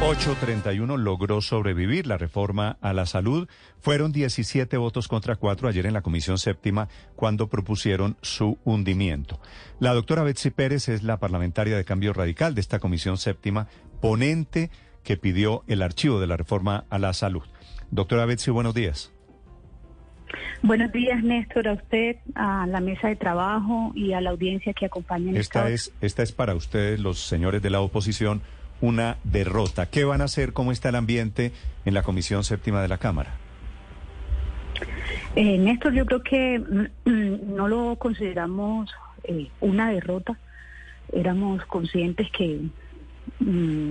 831 logró sobrevivir la reforma a la salud. Fueron 17 votos contra 4 ayer en la Comisión Séptima cuando propusieron su hundimiento. La doctora Betsy Pérez es la parlamentaria de Cambio Radical de esta Comisión Séptima, ponente que pidió el archivo de la reforma a la salud. Doctora Betsy, buenos días. Buenos días, Néstor, a usted, a la mesa de trabajo y a la audiencia que acompaña. Esta es, esta es para ustedes, los señores de la oposición una derrota. ¿Qué van a hacer? ¿Cómo está el ambiente en la Comisión Séptima de la Cámara? Eh, Néstor, yo creo que mm, no lo consideramos eh, una derrota. Éramos conscientes que mm,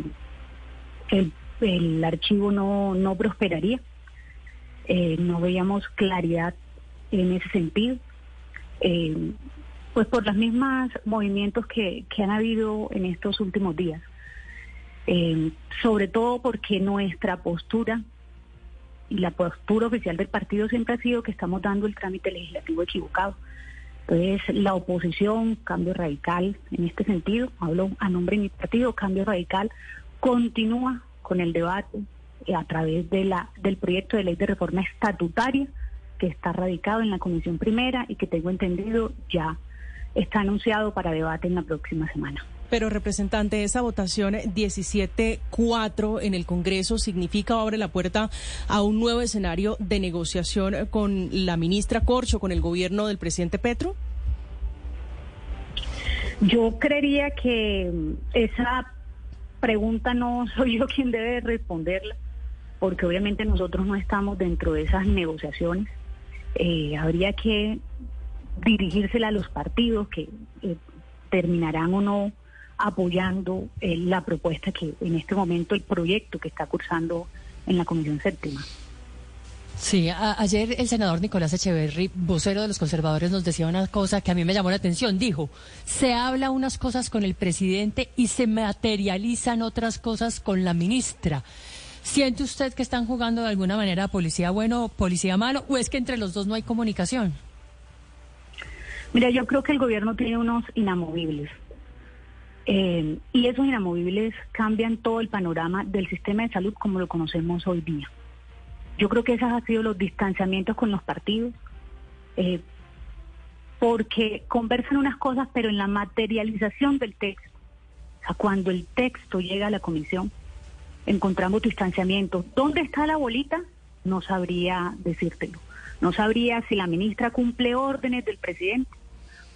el, archivo no, no prosperaría. Eh, no veíamos claridad en ese sentido. Eh, pues por los mismos movimientos que, que han habido en estos últimos días. Eh, sobre todo porque nuestra postura y la postura oficial del partido siempre ha sido que estamos dando el trámite legislativo equivocado. Entonces, la oposición, Cambio Radical, en este sentido, hablo a nombre de mi partido, Cambio Radical, continúa con el debate a través de la, del proyecto de ley de reforma estatutaria que está radicado en la Comisión Primera y que tengo entendido ya está anunciado para debate en la próxima semana. Pero, representante, esa votación 17-4 en el Congreso significa o abre la puerta a un nuevo escenario de negociación con la ministra Corcho, con el gobierno del presidente Petro? Yo creería que esa pregunta no soy yo quien debe responderla, porque obviamente nosotros no estamos dentro de esas negociaciones. Eh, habría que dirigírsela a los partidos que eh, terminarán o no apoyando eh, la propuesta que en este momento, el proyecto que está cursando en la Comisión Séptima. Sí, ayer el senador Nicolás Echeverry, vocero de los conservadores, nos decía una cosa que a mí me llamó la atención. Dijo, se habla unas cosas con el presidente y se materializan otras cosas con la ministra. ¿Siente usted que están jugando de alguna manera policía bueno o policía malo o es que entre los dos no hay comunicación? Mira, yo creo que el gobierno tiene unos inamovibles. Eh, y esos inamovibles cambian todo el panorama del sistema de salud como lo conocemos hoy día. Yo creo que esos han sido los distanciamientos con los partidos, eh, porque conversan unas cosas, pero en la materialización del texto, a cuando el texto llega a la comisión, encontramos distanciamientos. ¿Dónde está la bolita? No sabría decírtelo. No sabría si la ministra cumple órdenes del presidente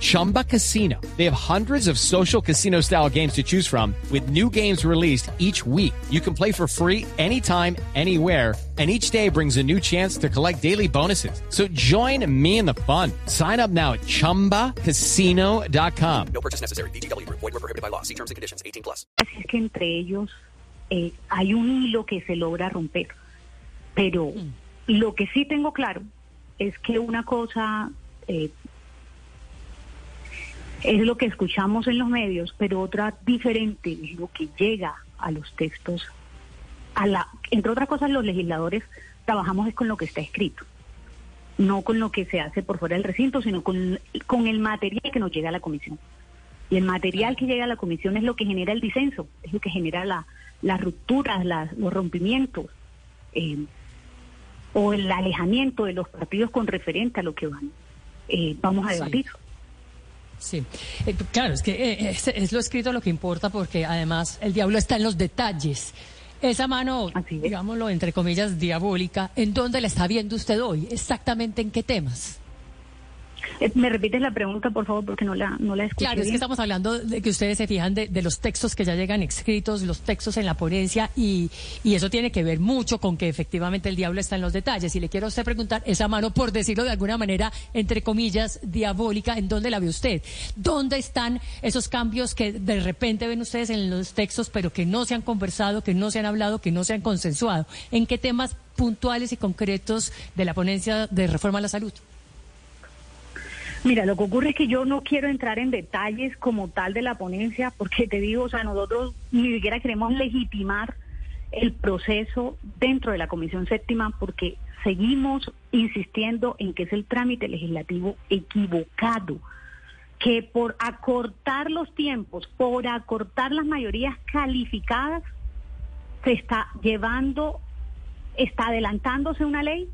Chumba Casino. They have hundreds of social casino style games to choose from with new games released each week. You can play for free anytime, anywhere and each day brings a new chance to collect daily bonuses. So join me in the fun. Sign up now at ChumbaCasino.com. No purchase necessary. BGW. Void were prohibited by law. See terms and conditions. 18 plus. Así Es que entre ellos eh, hay un hilo que se logra romper. Pero mm. lo que sí tengo claro es que una cosa... Eh, es lo que escuchamos en los medios, pero otra diferente es lo que llega a los textos la, entre otras cosas, los legisladores trabajamos es con lo que está escrito, no con lo que se hace por fuera del recinto, sino con, con el material que nos llega a la comisión. Y el material que llega a la comisión es lo que genera el disenso, es lo que genera la, las rupturas, los rompimientos eh, o el alejamiento de los partidos con referente a lo que van, eh, vamos a debatir. Sí, eh, claro, es que es, es, lo escrito lo que importa porque además el diablo está en los detalles. Esa mano, digámoslo, entre comillas, diabólica, ¿en dónde la está viendo usted hoy? ¿Exactamente en qué temas? Eh, ¿Me repites la pregunta, por favor, porque no la, no la escuché Claro, es que estamos hablando de que ustedes se fijan de, de los textos que ya llegan escritos, los textos en la ponencia, y, y eso tiene que ver mucho con que efectivamente el diablo está en los detalles. Y le quiero a usted preguntar esa mano, por decirlo de alguna manera, entre comillas, diabólica, ¿en dónde la ve usted? ¿Dónde están esos cambios que de repente ven ustedes en los textos, pero que no se han conversado, que no se han hablado, que no se han consensuado? ¿En qué temas puntuales y concretos de la ponencia de reforma a la salud? Mira, lo que ocurre es que yo no quiero entrar en detalles como tal de la ponencia, porque te digo, o sea, nosotros ni siquiera queremos legitimar el proceso dentro de la Comisión Séptima, porque seguimos insistiendo en que es el trámite legislativo equivocado, que por acortar los tiempos, por acortar las mayorías calificadas, se está llevando, está adelantándose una ley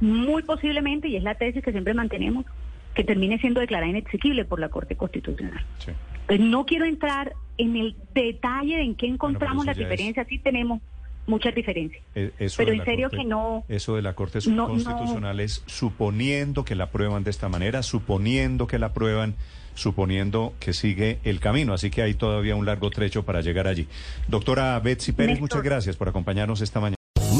muy posiblemente, y es la tesis que siempre mantenemos, que termine siendo declarada inexequible por la Corte Constitucional. Sí. Pues no quiero entrar en el detalle de en qué encontramos Bueno, las es- diferencias, sí tenemos muchas diferencias. Eso Pero en serio Corte- que no- Eso de la Corte no- no- Constitucional es suponiendo que la aprueban de esta manera, suponiendo que la aprueban, suponiendo que sigue el camino. Así que hay todavía un largo trecho para llegar allí. Doctora Betsy Pérez, Néstor. muchas gracias por acompañarnos esta mañana.